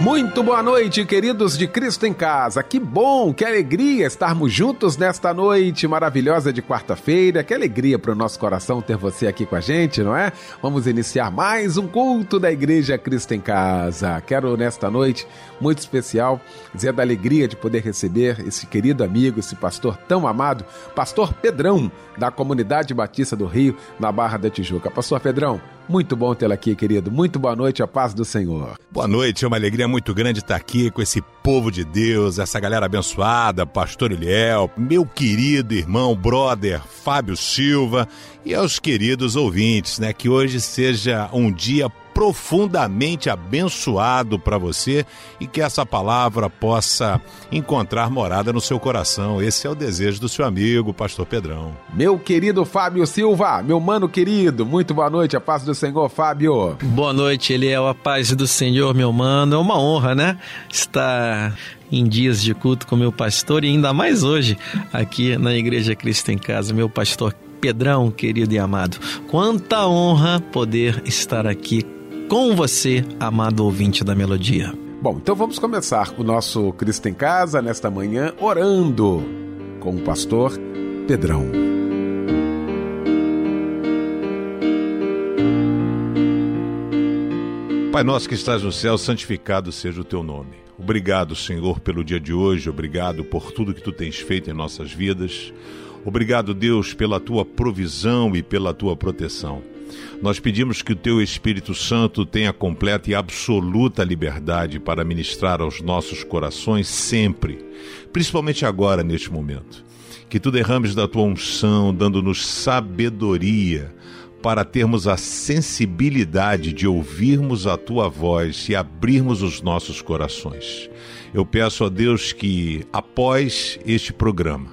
Muito boa noite, queridos de Cristo em Casa. Que bom, que alegria estarmos juntos nesta noite maravilhosa de quarta-feira. Que alegria para o nosso coração ter você aqui com a gente, não é? Vamos iniciar mais um culto da Igreja Cristo em Casa. Quero nesta noite muito especial dizer da alegria de poder receber esse querido amigo, esse pastor tão amado, Pastor Pedrão, da Comunidade Batista do Rio, na Barra da Tijuca. Pastor Pedrão, muito bom tê-lo aqui, querido. Muito boa noite, a paz do Senhor. Boa noite, é uma alegria muito grande estar aqui com esse povo de Deus, essa galera abençoada, Pastor Eliel, meu querido irmão, brother Fábio Silva e aos queridos ouvintes, né? Que hoje seja um dia profundamente abençoado para você e que essa palavra possa encontrar morada no seu coração. Esse é o desejo do seu amigo, Pastor Pedrão. Meu querido Fábio Silva, meu mano querido, muito boa noite, a paz do Senhor, Fábio. Boa noite, ele é a paz do Senhor, meu mano. É uma honra, né? Estar em dias de culto com meu pastor e ainda mais hoje aqui na Igreja Cristo em Casa, meu pastor Pedrão, querido e amado. Quanta honra poder estar aqui com você, amado ouvinte da melodia. Bom, então vamos começar o nosso Cristo em Casa nesta manhã orando com o pastor Pedrão. Pai nosso que estás no céu, santificado seja o teu nome. Obrigado, Senhor, pelo dia de hoje, obrigado por tudo que tu tens feito em nossas vidas. Obrigado, Deus, pela tua provisão e pela tua proteção. Nós pedimos que o Teu Espírito Santo tenha completa e absoluta liberdade para ministrar aos nossos corações sempre, principalmente agora, neste momento. Que Tu derrames da Tua unção, dando-nos sabedoria para termos a sensibilidade de ouvirmos a Tua voz e abrirmos os nossos corações. Eu peço a Deus que, após este programa,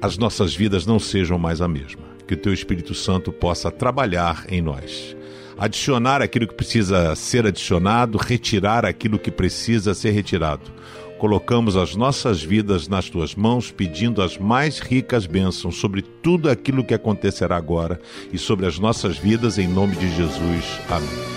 as nossas vidas não sejam mais a mesma que o teu Espírito Santo possa trabalhar em nós. Adicionar aquilo que precisa ser adicionado, retirar aquilo que precisa ser retirado. Colocamos as nossas vidas nas tuas mãos, pedindo as mais ricas bênçãos sobre tudo aquilo que acontecerá agora e sobre as nossas vidas, em nome de Jesus. Amém.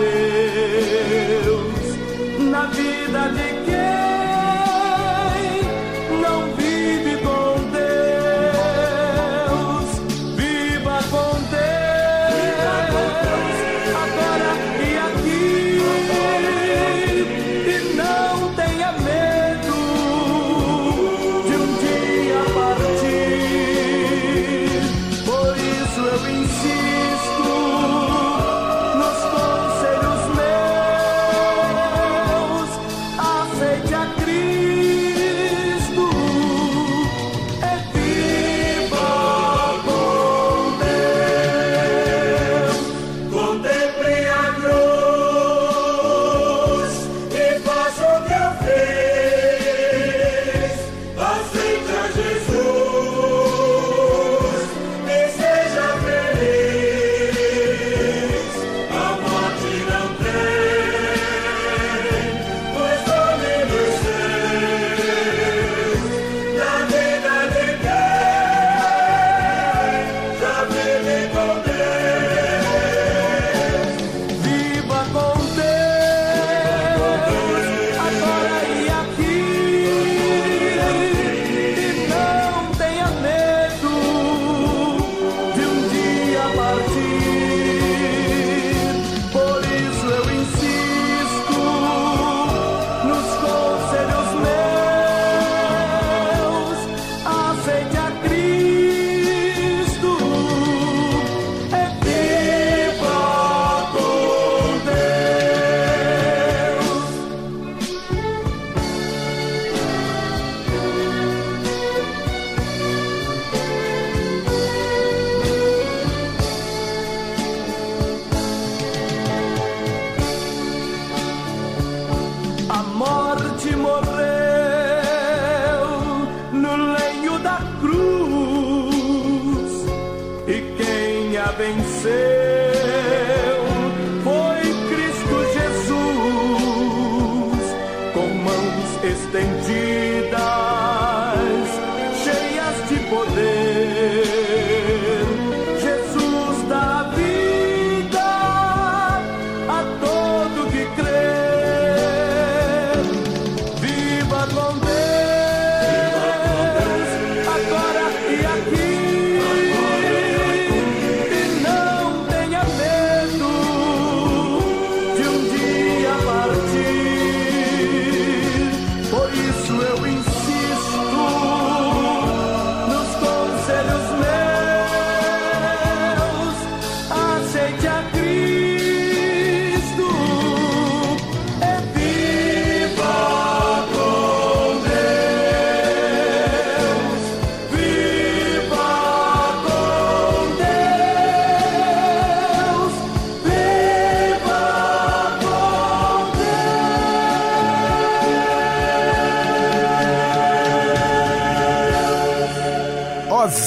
Deus na vida de Jack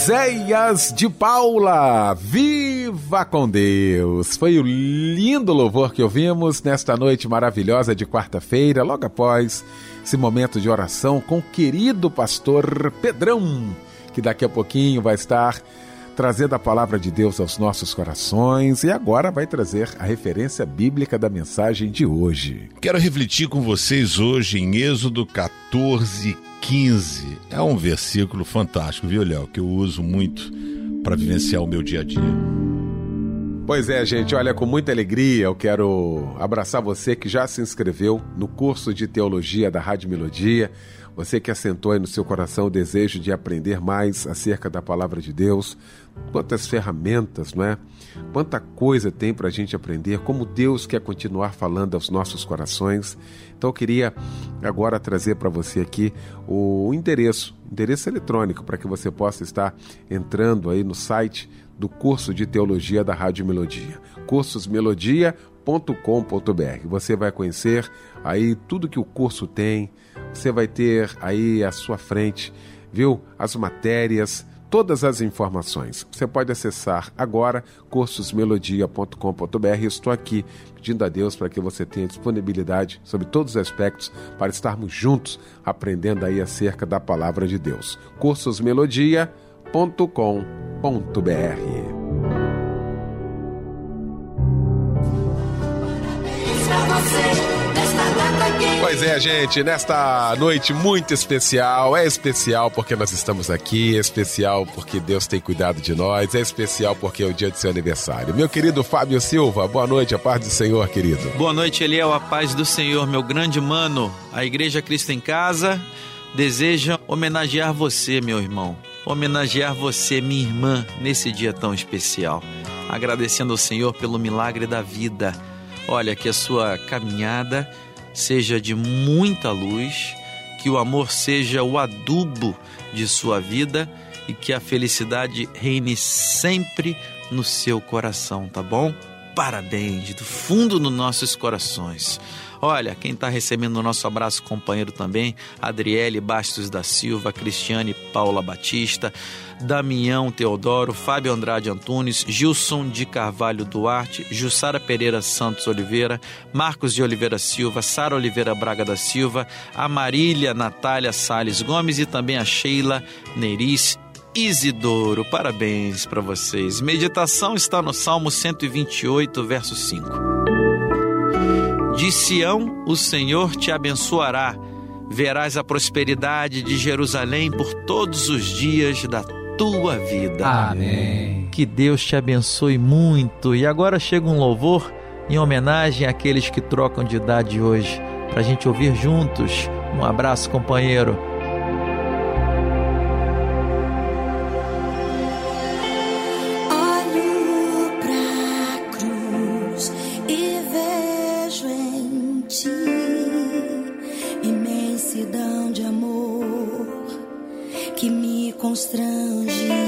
Oséias de Paula, viva com Deus! Foi o lindo louvor que ouvimos nesta noite maravilhosa de quarta-feira, logo após esse momento de oração com o querido pastor Pedrão, que daqui a pouquinho vai estar trazendo a palavra de Deus aos nossos corações e agora vai trazer a referência bíblica da mensagem de hoje. Quero refletir com vocês hoje em Êxodo 14, 15. É um versículo fantástico, viu, Léo? Que eu uso muito para vivenciar o meu dia a dia. Pois é, gente, olha, com muita alegria eu quero abraçar você que já se inscreveu no curso de teologia da Rádio Melodia, você que assentou aí no seu coração o desejo de aprender mais acerca da palavra de Deus, quantas ferramentas, não é? Quanta coisa tem para a gente aprender, como Deus quer continuar falando aos nossos corações. Então eu queria agora trazer para você aqui o endereço, endereço eletrônico, para que você possa estar entrando aí no site do curso de teologia da Rádio Melodia, cursosmelodia.com.br. Você vai conhecer aí tudo que o curso tem, você vai ter aí à sua frente, viu, as matérias, todas as informações. Você pode acessar agora cursosmelodia.com.br. Estou aqui pedindo a Deus para que você tenha disponibilidade sobre todos os aspectos para estarmos juntos aprendendo aí acerca da palavra de Deus. cursosmelodia.com.br. Pois é, gente, nesta noite muito especial, é especial porque nós estamos aqui, é especial porque Deus tem cuidado de nós, é especial porque é o dia do seu aniversário. Meu querido Fábio Silva, boa noite, a paz do Senhor, querido. Boa noite, Eliel, a paz do Senhor, meu grande mano. A Igreja Cristo em Casa deseja homenagear você, meu irmão, homenagear você, minha irmã, nesse dia tão especial. Agradecendo ao Senhor pelo milagre da vida. Olha, que a sua caminhada seja de muita luz, que o amor seja o adubo de sua vida e que a felicidade reine sempre no seu coração, tá bom? Parabéns, do fundo dos nossos corações. Olha, quem está recebendo o nosso abraço companheiro também, Adriele Bastos da Silva, Cristiane Paula Batista, Damião Teodoro, Fábio Andrade Antunes, Gilson de Carvalho Duarte, Jussara Pereira Santos Oliveira, Marcos de Oliveira Silva, Sara Oliveira Braga da Silva, a Marília Natália Sales Gomes e também a Sheila Neris Isidoro. Parabéns para vocês. Meditação está no Salmo 128, verso 5. De Sião o Senhor te abençoará. Verás a prosperidade de Jerusalém por todos os dias da tua vida. Amém. Que Deus te abençoe muito. E agora chega um louvor em homenagem àqueles que trocam de idade hoje, para a gente ouvir juntos. Um abraço, companheiro. Constrange.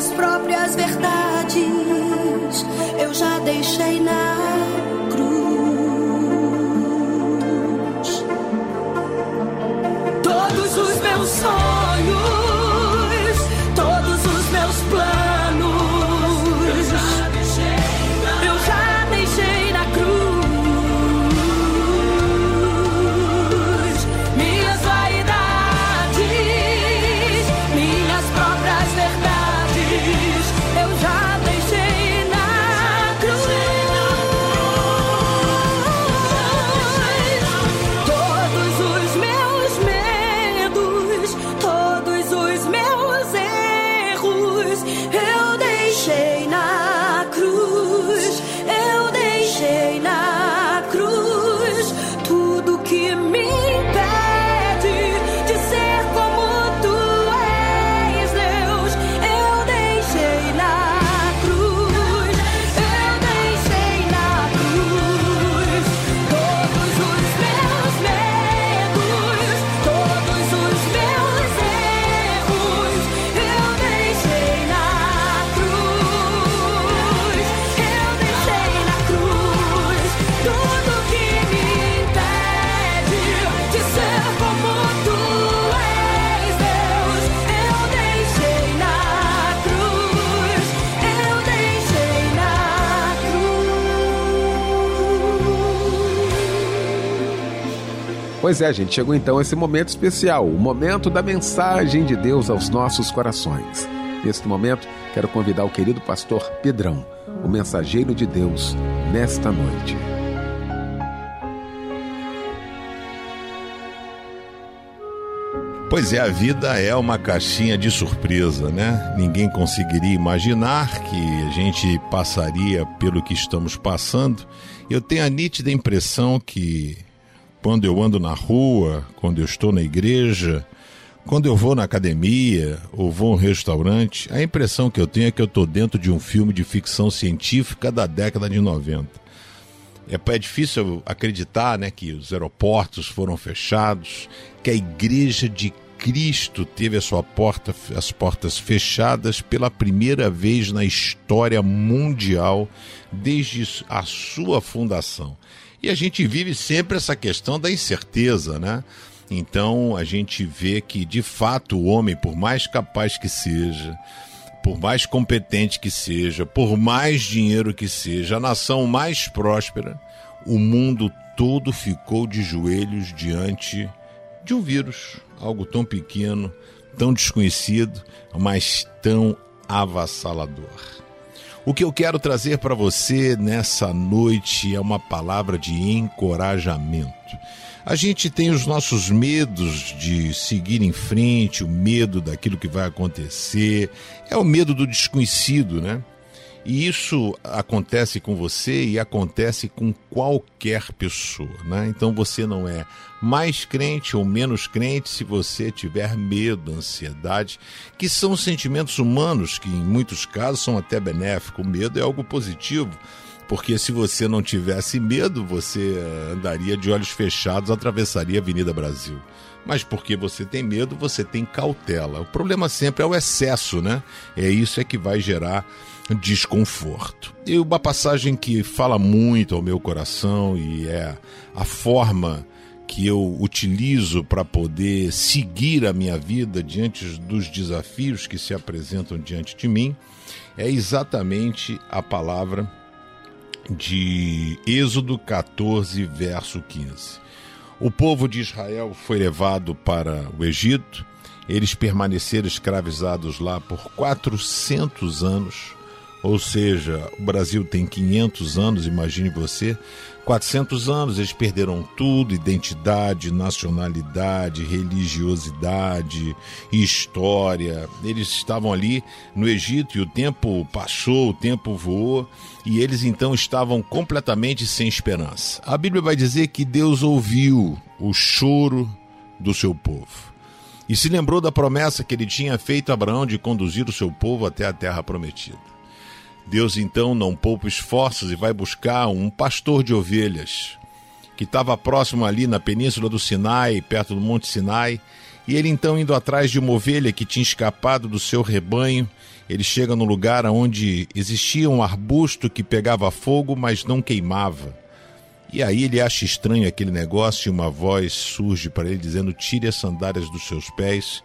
minhas próprias verdades eu já deixei na cruz. Todos os meus sonhos. Pois é, gente, chegou então esse momento especial, o momento da mensagem de Deus aos nossos corações. Neste momento, quero convidar o querido pastor Pedrão, o mensageiro de Deus, nesta noite. Pois é, a vida é uma caixinha de surpresa, né? Ninguém conseguiria imaginar que a gente passaria pelo que estamos passando. Eu tenho a nítida impressão que quando eu ando na rua, quando eu estou na igreja, quando eu vou na academia ou vou a um restaurante, a impressão que eu tenho é que eu estou dentro de um filme de ficção científica da década de 90. É, é difícil acreditar né, que os aeroportos foram fechados, que a igreja de Cristo teve a sua porta, as portas fechadas pela primeira vez na história mundial desde a sua fundação. E a gente vive sempre essa questão da incerteza, né? Então a gente vê que, de fato, o homem, por mais capaz que seja, por mais competente que seja, por mais dinheiro que seja, a nação mais próspera, o mundo todo ficou de joelhos diante de um vírus, algo tão pequeno, tão desconhecido, mas tão avassalador. O que eu quero trazer para você nessa noite é uma palavra de encorajamento. A gente tem os nossos medos de seguir em frente, o medo daquilo que vai acontecer, é o medo do desconhecido, né? E isso acontece com você e acontece com qualquer pessoa, né? Então você não é mais crente ou menos crente se você tiver medo, ansiedade, que são sentimentos humanos que em muitos casos são até benéficos. O medo é algo positivo porque se você não tivesse medo, você eh, andaria de olhos fechados, atravessaria a Avenida Brasil. Mas porque você tem medo, você tem cautela. O problema sempre é o excesso, né? É isso é que vai gerar desconforto. E uma passagem que fala muito ao meu coração e é a forma que eu utilizo para poder seguir a minha vida diante dos desafios que se apresentam diante de mim é exatamente a palavra de Êxodo 14, verso 15. O povo de Israel foi levado para o Egito, eles permaneceram escravizados lá por 400 anos, ou seja, o Brasil tem 500 anos, imagine você, 400 anos eles perderam tudo: identidade, nacionalidade, religiosidade, história. Eles estavam ali no Egito e o tempo passou, o tempo voou e eles então estavam completamente sem esperança. A Bíblia vai dizer que Deus ouviu o choro do seu povo e se lembrou da promessa que ele tinha feito a Abraão de conduzir o seu povo até a terra prometida. Deus então não poupa esforços e vai buscar um pastor de ovelhas que estava próximo ali na península do Sinai, perto do Monte Sinai, e ele então indo atrás de uma ovelha que tinha escapado do seu rebanho, ele chega no lugar onde existia um arbusto que pegava fogo, mas não queimava. E aí ele acha estranho aquele negócio e uma voz surge para ele dizendo: Tire as sandálias dos seus pés,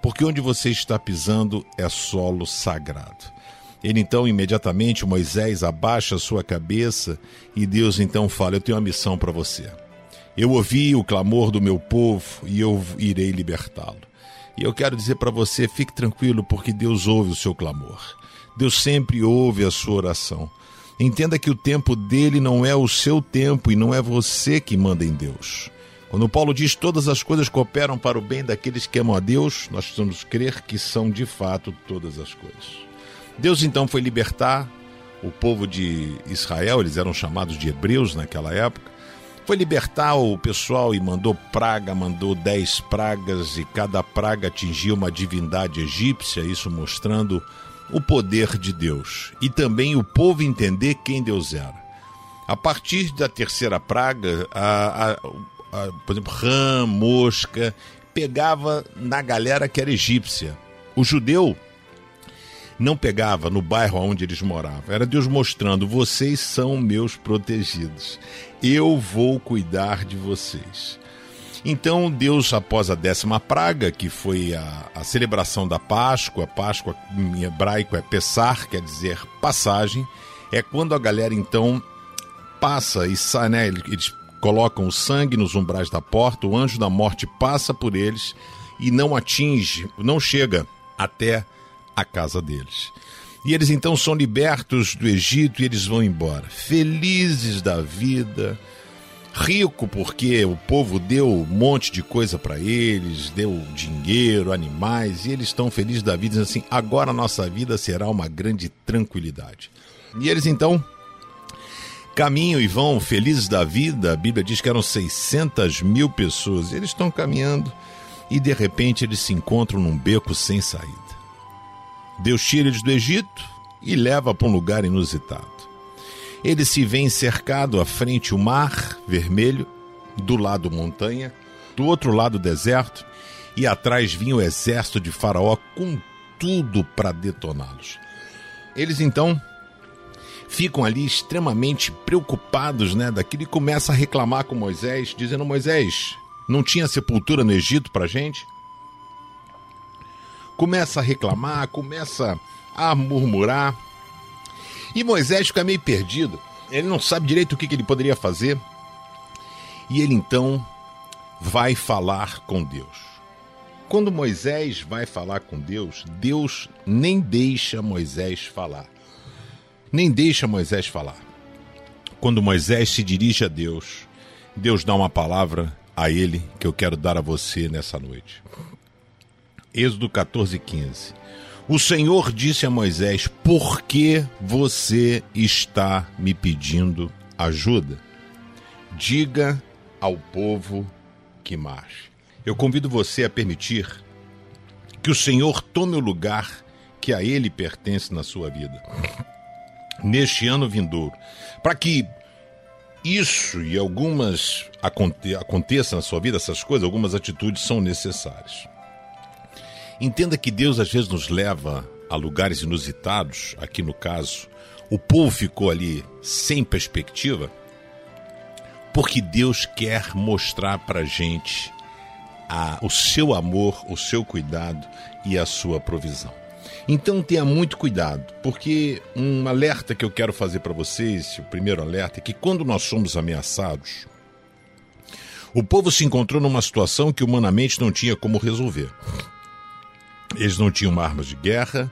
porque onde você está pisando é solo sagrado. Ele então imediatamente, Moisés abaixa sua cabeça e Deus então fala: Eu tenho uma missão para você. Eu ouvi o clamor do meu povo e eu irei libertá-lo. E eu quero dizer para você: fique tranquilo, porque Deus ouve o seu clamor. Deus sempre ouve a sua oração. Entenda que o tempo dele não é o seu tempo e não é você que manda em Deus. Quando Paulo diz todas as coisas cooperam para o bem daqueles que amam a Deus, nós precisamos crer que são de fato todas as coisas. Deus então foi libertar o povo de Israel, eles eram chamados de hebreus naquela época. Foi libertar o pessoal e mandou praga, mandou dez pragas, e cada praga atingia uma divindade egípcia, isso mostrando o poder de Deus. E também o povo entender quem Deus era. A partir da terceira praga, a, a, a, por exemplo, rã, mosca, pegava na galera que era egípcia. O judeu não pegava no bairro onde eles moravam. Era Deus mostrando: vocês são meus protegidos. Eu vou cuidar de vocês. Então, Deus, após a décima praga, que foi a, a celebração da Páscoa, Páscoa em hebraico é Pessar, quer dizer passagem, é quando a galera então passa e sai, né? Eles colocam o sangue nos umbrais da porta, o anjo da morte passa por eles e não atinge, não chega até a casa deles. E eles então são libertos do Egito e eles vão embora, felizes da vida, rico porque o povo deu um monte de coisa para eles, deu dinheiro, animais, e eles estão felizes da vida, assim: agora a nossa vida será uma grande tranquilidade. E eles então caminham e vão felizes da vida. A Bíblia diz que eram 600 mil pessoas. Eles estão caminhando e de repente eles se encontram num beco sem saída. Deus tira eles do Egito e leva para um lugar inusitado. Eles se veem cercado à frente o mar vermelho, do lado montanha, do outro lado deserto, e atrás vinha o exército de Faraó com tudo para detoná-los. Eles então ficam ali extremamente preocupados, né, daquilo e a reclamar com Moisés, dizendo: Moisés, não tinha sepultura no Egito para gente? Começa a reclamar, começa a murmurar. E Moisés fica meio perdido. Ele não sabe direito o que, que ele poderia fazer. E ele então vai falar com Deus. Quando Moisés vai falar com Deus, Deus nem deixa Moisés falar. Nem deixa Moisés falar. Quando Moisés se dirige a Deus, Deus dá uma palavra a ele que eu quero dar a você nessa noite. Êxodo 14, 15. O Senhor disse a Moisés: Por que você está me pedindo ajuda? Diga ao povo que marche. Eu convido você a permitir que o Senhor tome o lugar que a Ele pertence na sua vida, neste ano vindouro, para que isso e algumas aconte aconteçam na sua vida, essas coisas, algumas atitudes são necessárias. Entenda que Deus às vezes nos leva a lugares inusitados, aqui no caso, o povo ficou ali sem perspectiva, porque Deus quer mostrar para gente a, o seu amor, o seu cuidado e a sua provisão. Então tenha muito cuidado, porque um alerta que eu quero fazer para vocês, o primeiro alerta, é que quando nós somos ameaçados, o povo se encontrou numa situação que humanamente não tinha como resolver. Eles não tinham armas de guerra,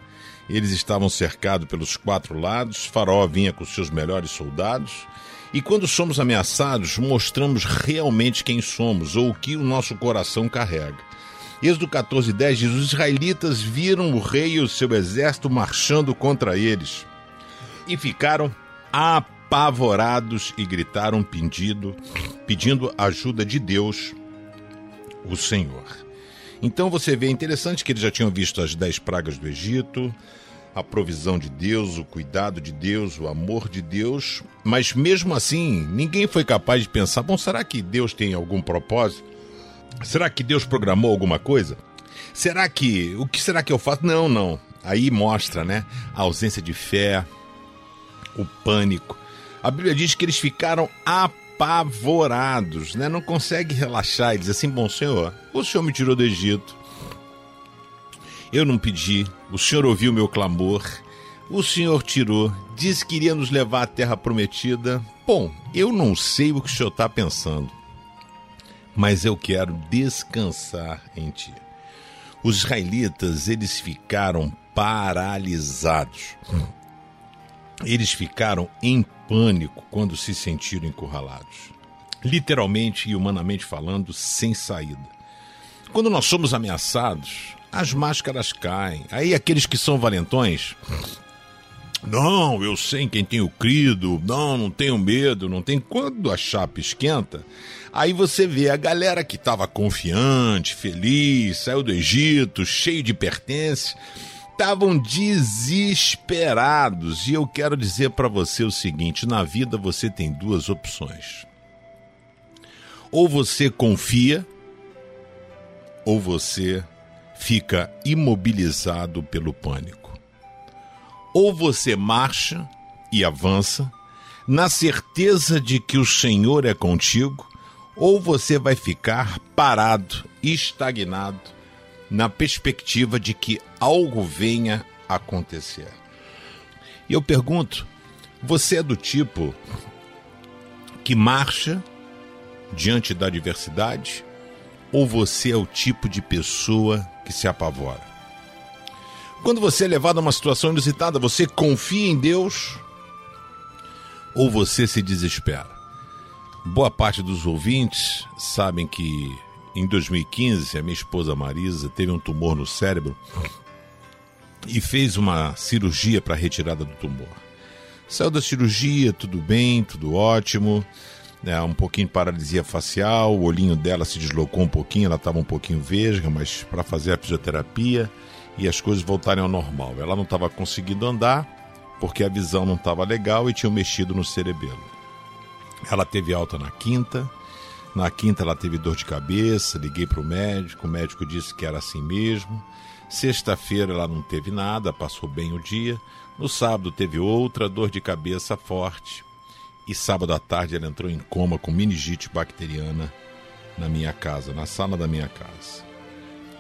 eles estavam cercados pelos quatro lados, Faraó vinha com seus melhores soldados, e quando somos ameaçados, mostramos realmente quem somos ou o que o nosso coração carrega. Êxodo 14, 10 diz: Os israelitas viram o rei e o seu exército marchando contra eles e ficaram apavorados e gritaram pedindo, pedindo ajuda de Deus, o Senhor. Então você vê interessante que eles já tinham visto as dez pragas do Egito, a provisão de Deus, o cuidado de Deus, o amor de Deus, mas mesmo assim, ninguém foi capaz de pensar: bom, será que Deus tem algum propósito? Será que Deus programou alguma coisa? Será que. O que será que eu faço? Não, não. Aí mostra, né? A ausência de fé, o pânico. A Bíblia diz que eles ficaram apavorados, né? Não consegue relaxar e assim: bom, Senhor, o Senhor me tirou do Egito eu não pedi, o Senhor ouviu meu clamor, o Senhor tirou, disse que iria nos levar à terra prometida. Bom, eu não sei o que o Senhor está pensando, mas eu quero descansar em Ti. Os israelitas, eles ficaram paralisados. Eles ficaram em pânico quando se sentiram encurralados. Literalmente e humanamente falando, sem saída. Quando nós somos ameaçados, as máscaras caem. Aí aqueles que são valentões. Não, eu sei em quem tenho crido. Não, não tenho medo. Não tem. Quando a chapa esquenta, aí você vê a galera que estava confiante, feliz, saiu do Egito, cheio de pertences, estavam desesperados. E eu quero dizer para você o seguinte: na vida você tem duas opções. Ou você confia, ou você fica imobilizado pelo pânico. Ou você marcha e avança, na certeza de que o Senhor é contigo, ou você vai ficar parado, estagnado, na perspectiva de que algo venha acontecer. E eu pergunto: você é do tipo que marcha diante da adversidade? Ou você é o tipo de pessoa que se apavora? Quando você é levado a uma situação inusitada, você confia em Deus ou você se desespera? Boa parte dos ouvintes sabem que em 2015 a minha esposa Marisa teve um tumor no cérebro e fez uma cirurgia para retirada do tumor. Saiu da cirurgia, tudo bem, tudo ótimo. né, um pouquinho de paralisia facial, o olhinho dela se deslocou um pouquinho, ela estava um pouquinho vesga, mas para fazer a fisioterapia e as coisas voltarem ao normal. Ela não estava conseguindo andar porque a visão não estava legal e tinha mexido no cerebelo. Ela teve alta na quinta, na quinta ela teve dor de cabeça, liguei para o médico, o médico disse que era assim mesmo. Sexta-feira ela não teve nada, passou bem o dia. No sábado teve outra dor de cabeça forte. E sábado à tarde ela entrou em coma com meningite bacteriana na minha casa, na sala da minha casa.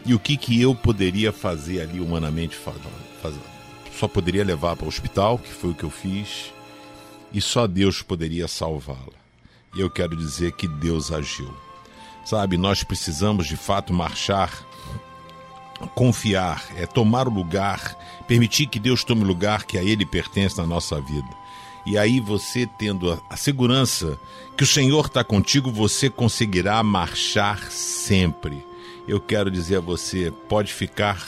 E o que, que eu poderia fazer ali humanamente? Só poderia levar para o hospital, que foi o que eu fiz, e só Deus poderia salvá-la. E eu quero dizer que Deus agiu. Sabe, nós precisamos de fato marchar, confiar, é tomar o lugar, permitir que Deus tome o lugar que a Ele pertence na nossa vida. E aí você tendo a, a segurança que o Senhor está contigo, você conseguirá marchar sempre. Eu quero dizer a você, pode ficar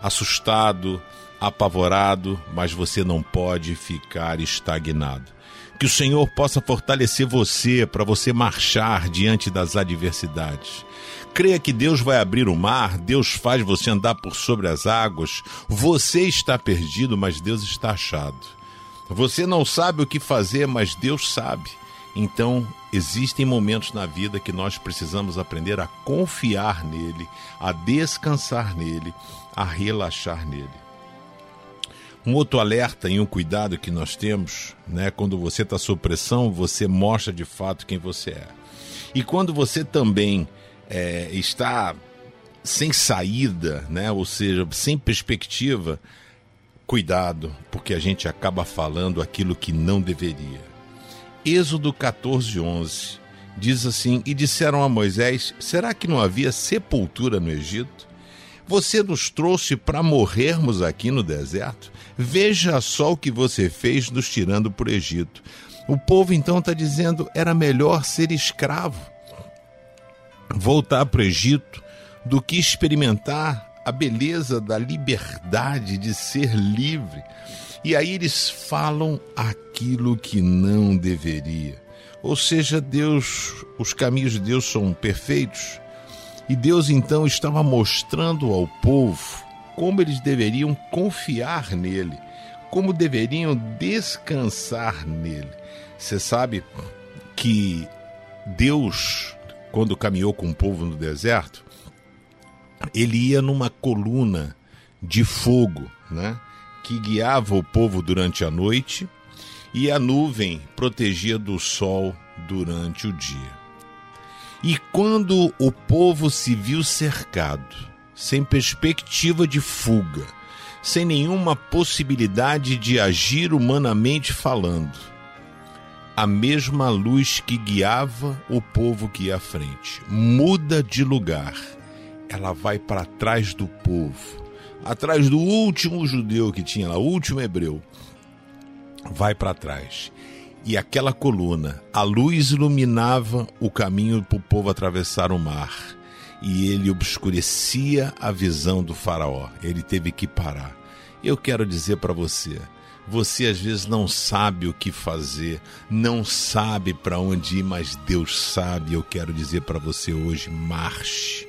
assustado, apavorado, mas você não pode ficar estagnado. Que o Senhor possa fortalecer você para você marchar diante das adversidades. Creia que Deus vai abrir o mar, Deus faz você andar por sobre as águas. Você está perdido, mas Deus está achado. Você não sabe o que fazer, mas Deus sabe. Então, existem momentos na vida que nós precisamos aprender a confiar nele, a descansar nele, a relaxar nele. Um outro alerta e um cuidado que nós temos, né? Quando você está sob pressão, você mostra de fato quem você é. E quando você também é, está sem saída, né? Ou seja, sem perspectiva, Cuidado, porque a gente acaba falando aquilo que não deveria. Êxodo 14, 11 diz assim: E disseram a Moisés: Será que não havia sepultura no Egito? Você nos trouxe para morrermos aqui no deserto? Veja só o que você fez nos tirando para o Egito. O povo então está dizendo: era melhor ser escravo, voltar para o Egito, do que experimentar a beleza da liberdade de ser livre. E aí eles falam aquilo que não deveria. Ou seja, Deus, os caminhos de Deus são perfeitos. E Deus então estava mostrando ao povo como eles deveriam confiar nele, como deveriam descansar nele. Você sabe que Deus, quando caminhou com o povo no deserto, ele ia numa coluna de fogo, né? Que guiava o povo durante a noite e a nuvem protegia do sol durante o dia. E quando o povo se viu cercado, sem perspectiva de fuga, sem nenhuma possibilidade de agir humanamente falando, a mesma luz que guiava o povo que ia à frente muda de lugar ela vai para trás do povo, atrás do último judeu que tinha lá, o último hebreu. Vai para trás. E aquela coluna, a luz iluminava o caminho para o povo atravessar o mar. E ele obscurecia a visão do Faraó. Ele teve que parar. Eu quero dizer para você, você às vezes não sabe o que fazer, não sabe para onde ir, mas Deus sabe. Eu quero dizer para você hoje: marche.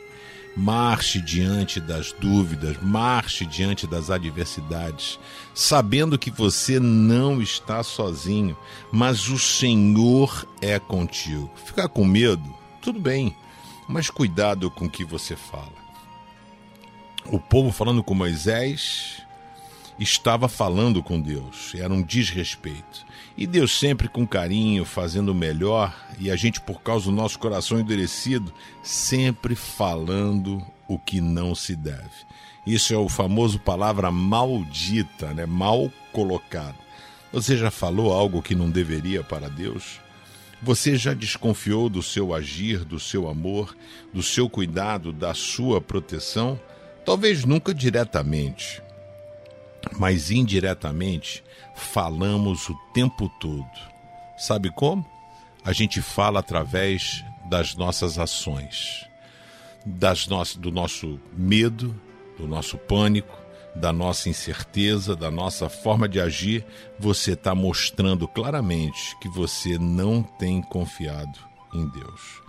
Marche diante das dúvidas, marche diante das adversidades, sabendo que você não está sozinho, mas o Senhor é contigo. Ficar com medo? Tudo bem, mas cuidado com o que você fala. O povo falando com Moisés estava falando com Deus, era um desrespeito. E Deus sempre com carinho, fazendo o melhor, e a gente, por causa do nosso coração endurecido, sempre falando o que não se deve. Isso é o famoso palavra maldita, né? mal colocada. Você já falou algo que não deveria para Deus? Você já desconfiou do seu agir, do seu amor, do seu cuidado, da sua proteção? Talvez nunca diretamente, mas indiretamente falamos o tempo todo. Sabe como? A gente fala através das nossas ações, das no do nosso medo, do nosso pânico, da nossa incerteza, da nossa forma de agir, você está mostrando claramente que você não tem confiado em Deus.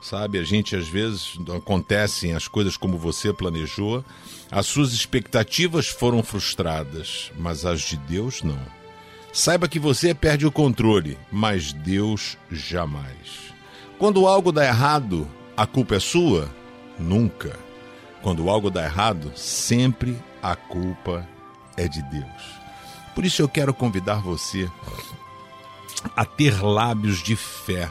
Sabe, a gente às vezes acontecem as coisas como você planejou, as suas expectativas foram frustradas, mas as de Deus não. Saiba que você perde o controle, mas Deus jamais. Quando algo dá errado, a culpa é sua? Nunca. Quando algo dá errado, sempre a culpa é de Deus. Por isso eu quero convidar você a ter lábios de fé,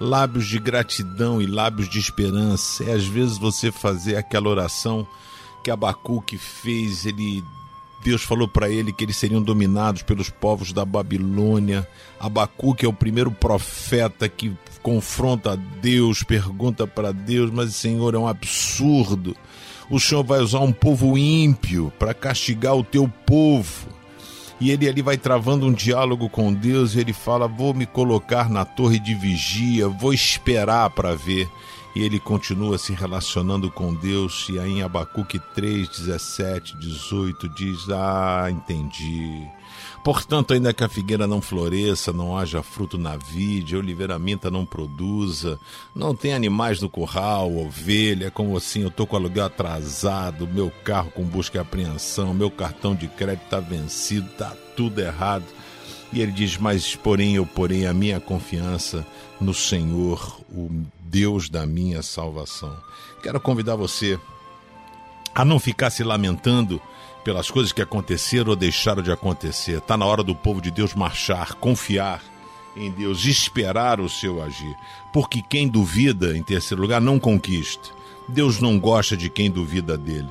lábios de gratidão e lábios de esperança. É às vezes você fazer aquela oração que Abacuque fez, ele Deus falou para ele que eles seriam dominados pelos povos da Babilônia. Abacuque é o primeiro profeta que confronta Deus, pergunta para Deus, mas Senhor, é um absurdo. O Senhor vai usar um povo ímpio para castigar o teu povo. E ele ali vai travando um diálogo com Deus e ele fala: Vou me colocar na torre de vigia, vou esperar para ver e ele continua se relacionando com Deus. E aí em Abacuque 3, 17, 18 diz: Ah, entendi. Portanto, ainda que a figueira não floresça, não haja fruto na vide, a oliveira minta não produza, não tem animais no curral, ovelha, como assim eu tô com aluguel atrasado, meu carro com busca e apreensão, meu cartão de crédito está vencido, tá tudo errado. E ele diz: Mas, porém, eu porém a minha confiança no Senhor, o Deus da minha salvação. Quero convidar você a não ficar se lamentando pelas coisas que aconteceram ou deixaram de acontecer. Está na hora do povo de Deus marchar, confiar em Deus, esperar o seu agir. Porque quem duvida, em terceiro lugar, não conquista. Deus não gosta de quem duvida dele.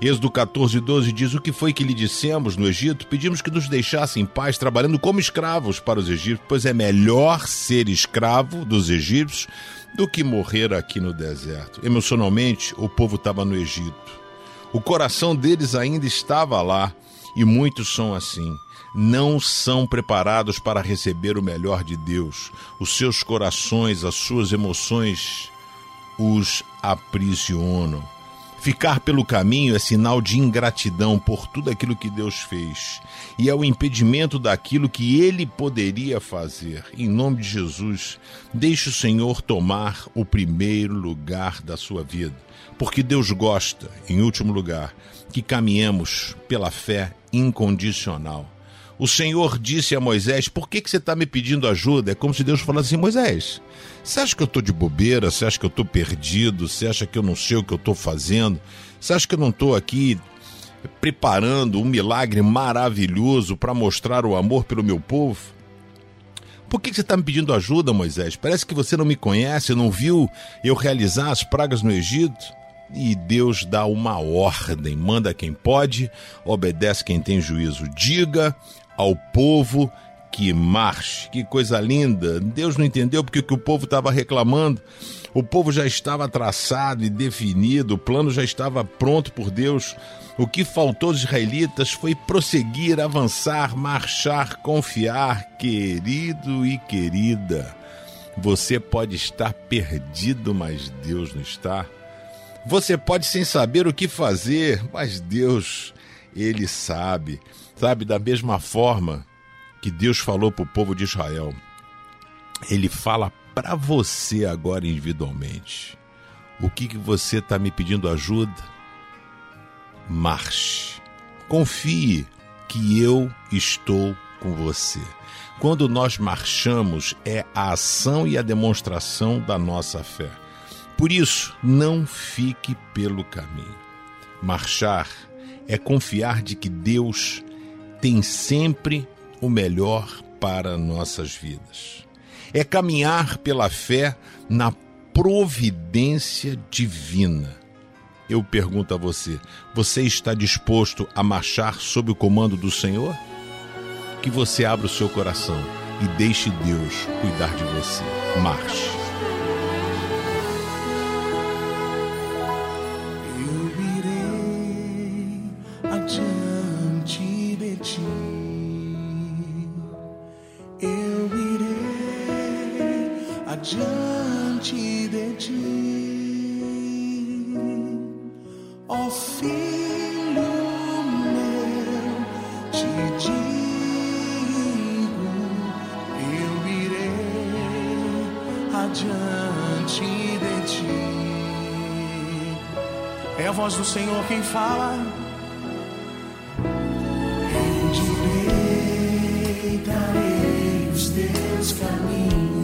Êxodo 14, 12 diz: O que foi que lhe dissemos no Egito? Pedimos que nos deixasse em paz, trabalhando como escravos para os egípcios, pois é melhor ser escravo dos egípcios do que morrer aqui no deserto. Emocionalmente, o povo estava no Egito. O coração deles ainda estava lá, e muitos são assim. Não são preparados para receber o melhor de Deus. Os seus corações, as suas emoções os aprisionam. Ficar pelo caminho é sinal de ingratidão por tudo aquilo que Deus fez e é o impedimento daquilo que ele poderia fazer. Em nome de Jesus, deixe o Senhor tomar o primeiro lugar da sua vida, porque Deus gosta, em último lugar, que caminhemos pela fé incondicional. O Senhor disse a Moisés: Por que, que você está me pedindo ajuda? É como se Deus falasse assim: Moisés, você acha que eu estou de bobeira? Você acha que eu estou perdido? Você acha que eu não sei o que eu estou fazendo? Você acha que eu não estou aqui preparando um milagre maravilhoso para mostrar o amor pelo meu povo? Por que você está me pedindo ajuda, Moisés? Parece que você não me conhece, não viu eu realizar as pragas no Egito? E Deus dá uma ordem: manda quem pode, obedece quem tem juízo. Diga ao povo que marche. Que coisa linda. Deus não entendeu porque que o povo estava reclamando. O povo já estava traçado e definido, o plano já estava pronto por Deus. O que faltou aos israelitas foi prosseguir, avançar, marchar, confiar, querido e querida. Você pode estar perdido, mas Deus não está. Você pode sem saber o que fazer, mas Deus, Ele sabe. Sabe, da mesma forma que Deus falou para o povo de Israel, Ele fala para você agora individualmente. O que, que você está me pedindo ajuda? Marche. Confie que eu estou com você. Quando nós marchamos, é a ação e a demonstração da nossa fé. Por isso, não fique pelo caminho. Marchar é confiar de que Deus tem sempre o melhor para nossas vidas. É caminhar pela fé na providência divina. Eu pergunto a você: você está disposto a marchar sob o comando do Senhor? Que você abra o seu coração e deixe Deus cuidar de você. Marche. Diante de ti. É a voz do Senhor quem fala. Endireitarei os teus caminhos.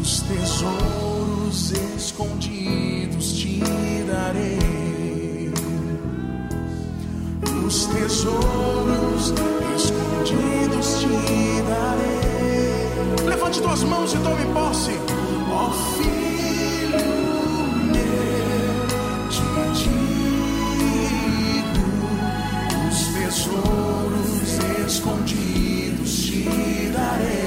Os tesouros escondidos te darei. Os tesouros escondidos te darei. Levante tuas mãos e tome posse, ó filho meu. Te digo, os tesouros escondidos te darei.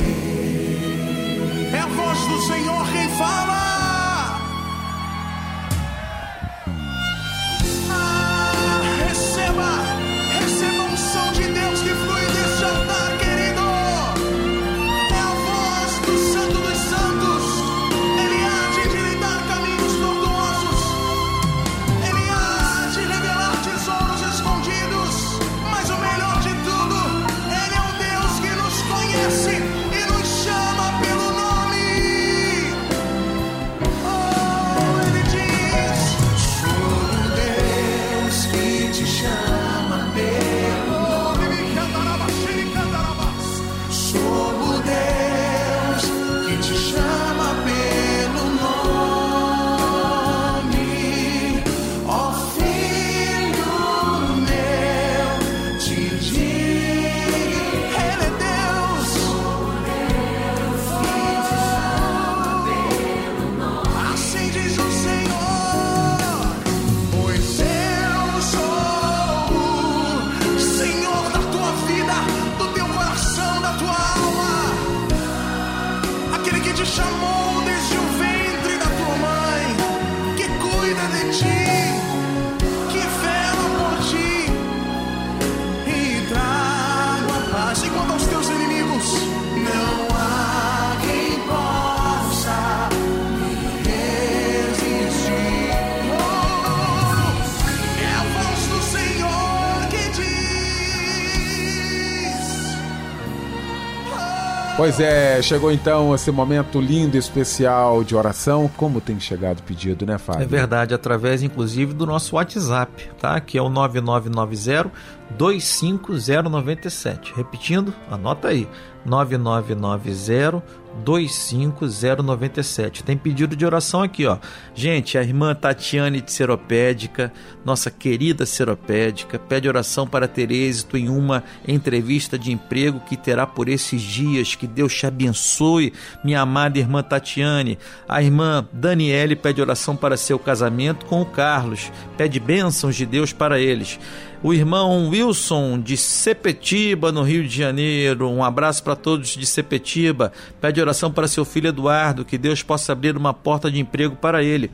Pois é, chegou então esse momento lindo e especial de oração. Como tem chegado pedido, né, Fábio? É verdade, através inclusive do nosso WhatsApp, tá? Que é o 9990 25097. Repetindo, anota aí. 9990 25097. Tem pedido de oração aqui, ó. Gente, a irmã Tatiane de Seropédica, nossa querida Seropédica, pede oração para ter êxito em uma entrevista de emprego que terá por esses dias. Que Deus te abençoe, minha amada irmã Tatiane. A irmã Daniele pede oração para seu casamento com o Carlos. Pede bênçãos de Deus para eles. O irmão Wilson de Sepetiba, no Rio de Janeiro. Um abraço para todos de Sepetiba. Pede oração para seu filho Eduardo, que Deus possa abrir uma porta de emprego para ele.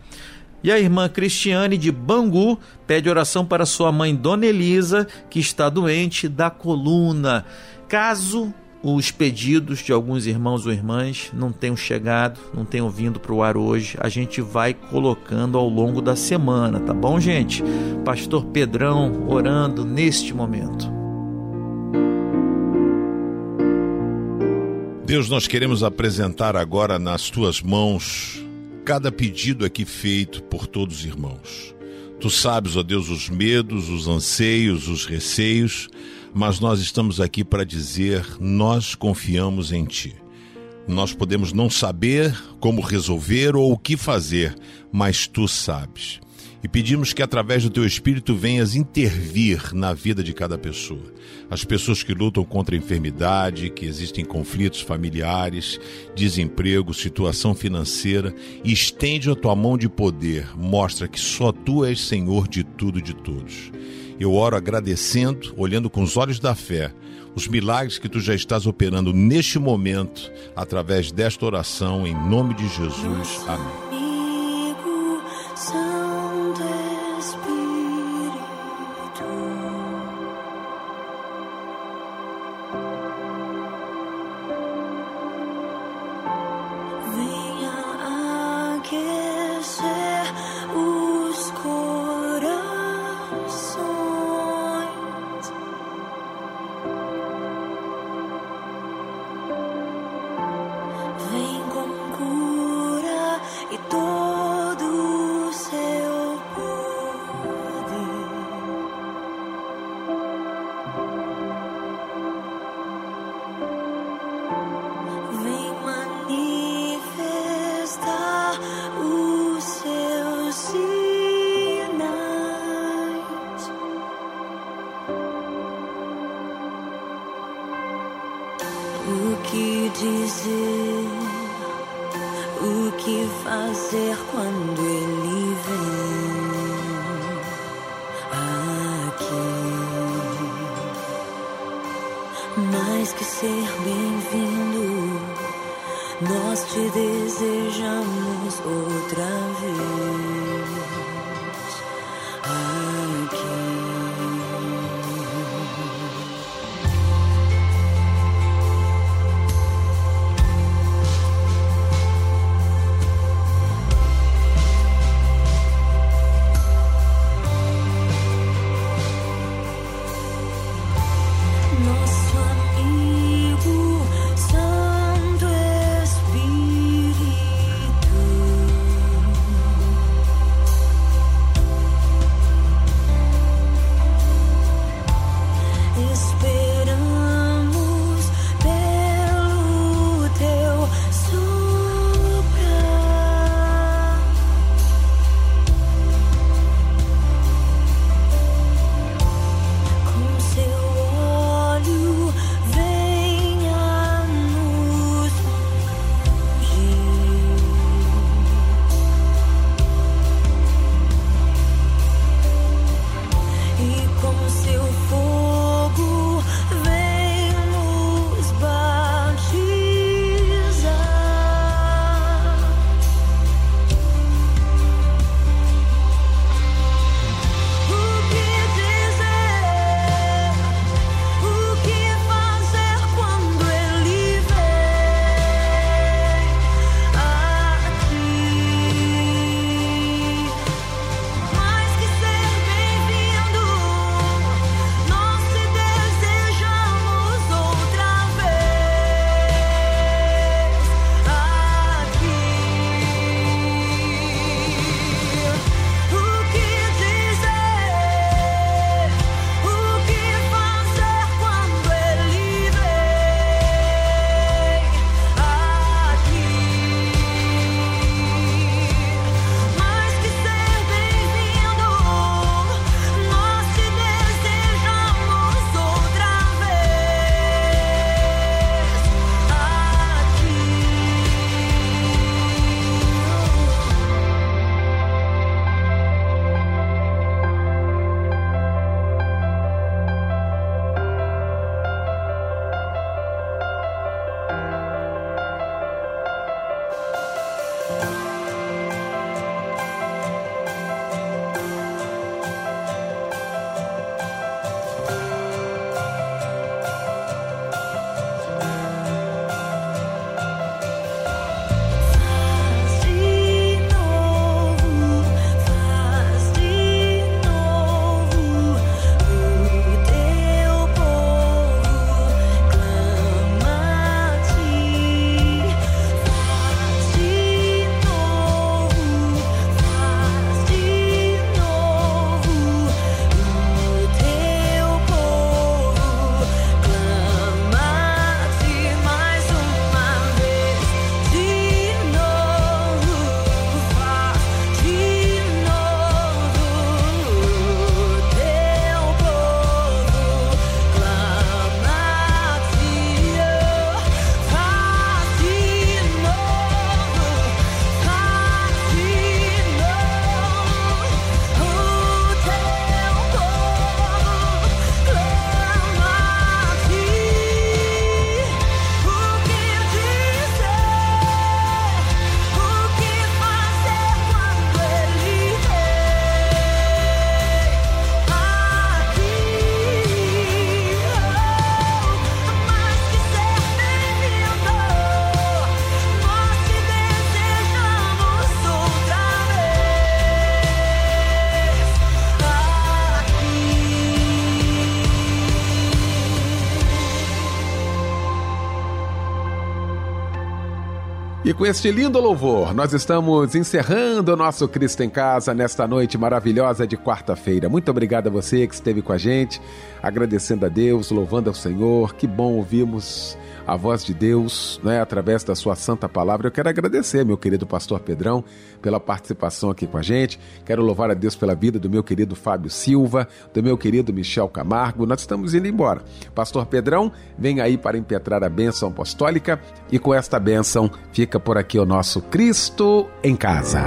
E a irmã Cristiane de Bangu pede oração para sua mãe Dona Elisa, que está doente da coluna. Caso os pedidos de alguns irmãos ou irmãs não tenham chegado, não tenham vindo para o ar hoje, a gente vai colocando ao longo da semana, tá bom, gente? Pastor Pedrão orando neste momento. Deus, nós queremos apresentar agora nas tuas mãos cada pedido aqui feito por todos os irmãos. Tu sabes, ó Deus, os medos, os anseios, os receios, mas nós estamos aqui para dizer: nós confiamos em Ti. Nós podemos não saber como resolver ou o que fazer, mas tu sabes. E pedimos que através do teu espírito venhas intervir na vida de cada pessoa. As pessoas que lutam contra a enfermidade, que existem conflitos familiares, desemprego, situação financeira, estende a tua mão de poder, mostra que só tu és Senhor de tudo e de todos. Eu oro agradecendo, olhando com os olhos da fé, os milagres que tu já estás operando neste momento, através desta oração, em nome de Jesus. Amém. Fazer quando ele vem aqui? Mais que ser bem-vindo, nós te desejamos outra vez com este lindo louvor, nós estamos encerrando o nosso Cristo em Casa nesta noite maravilhosa de quarta-feira. Muito obrigado a você que esteve com a gente, agradecendo a Deus, louvando ao Senhor. Que bom ouvirmos a voz de Deus, né, através da sua santa palavra. Eu quero agradecer, meu querido pastor Pedrão, pela participação aqui com a gente. Quero louvar a Deus pela vida do meu querido Fábio Silva, do meu querido Michel Camargo. Nós estamos indo embora. Pastor Pedrão, vem aí para impetrar a bênção apostólica e com esta bênção fica por aqui o nosso Cristo em casa.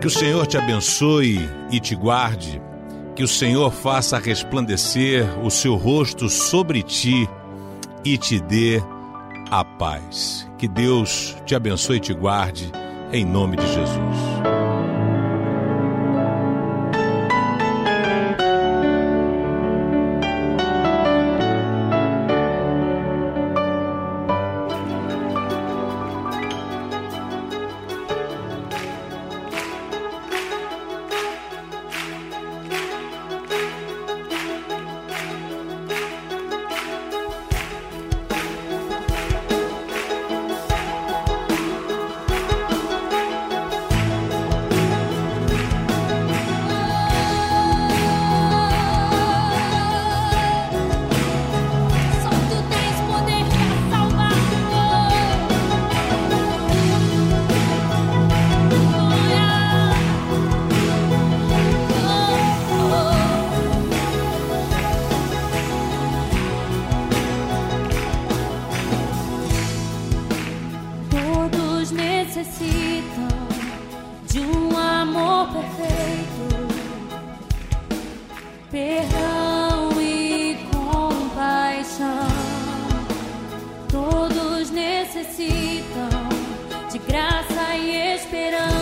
Que o Senhor te abençoe e te guarde. Que o Senhor faça resplandecer o seu rosto sobre ti e te dê a paz. Que Deus te abençoe e te guarde, em nome de Jesus. Necessitam de graça e esperança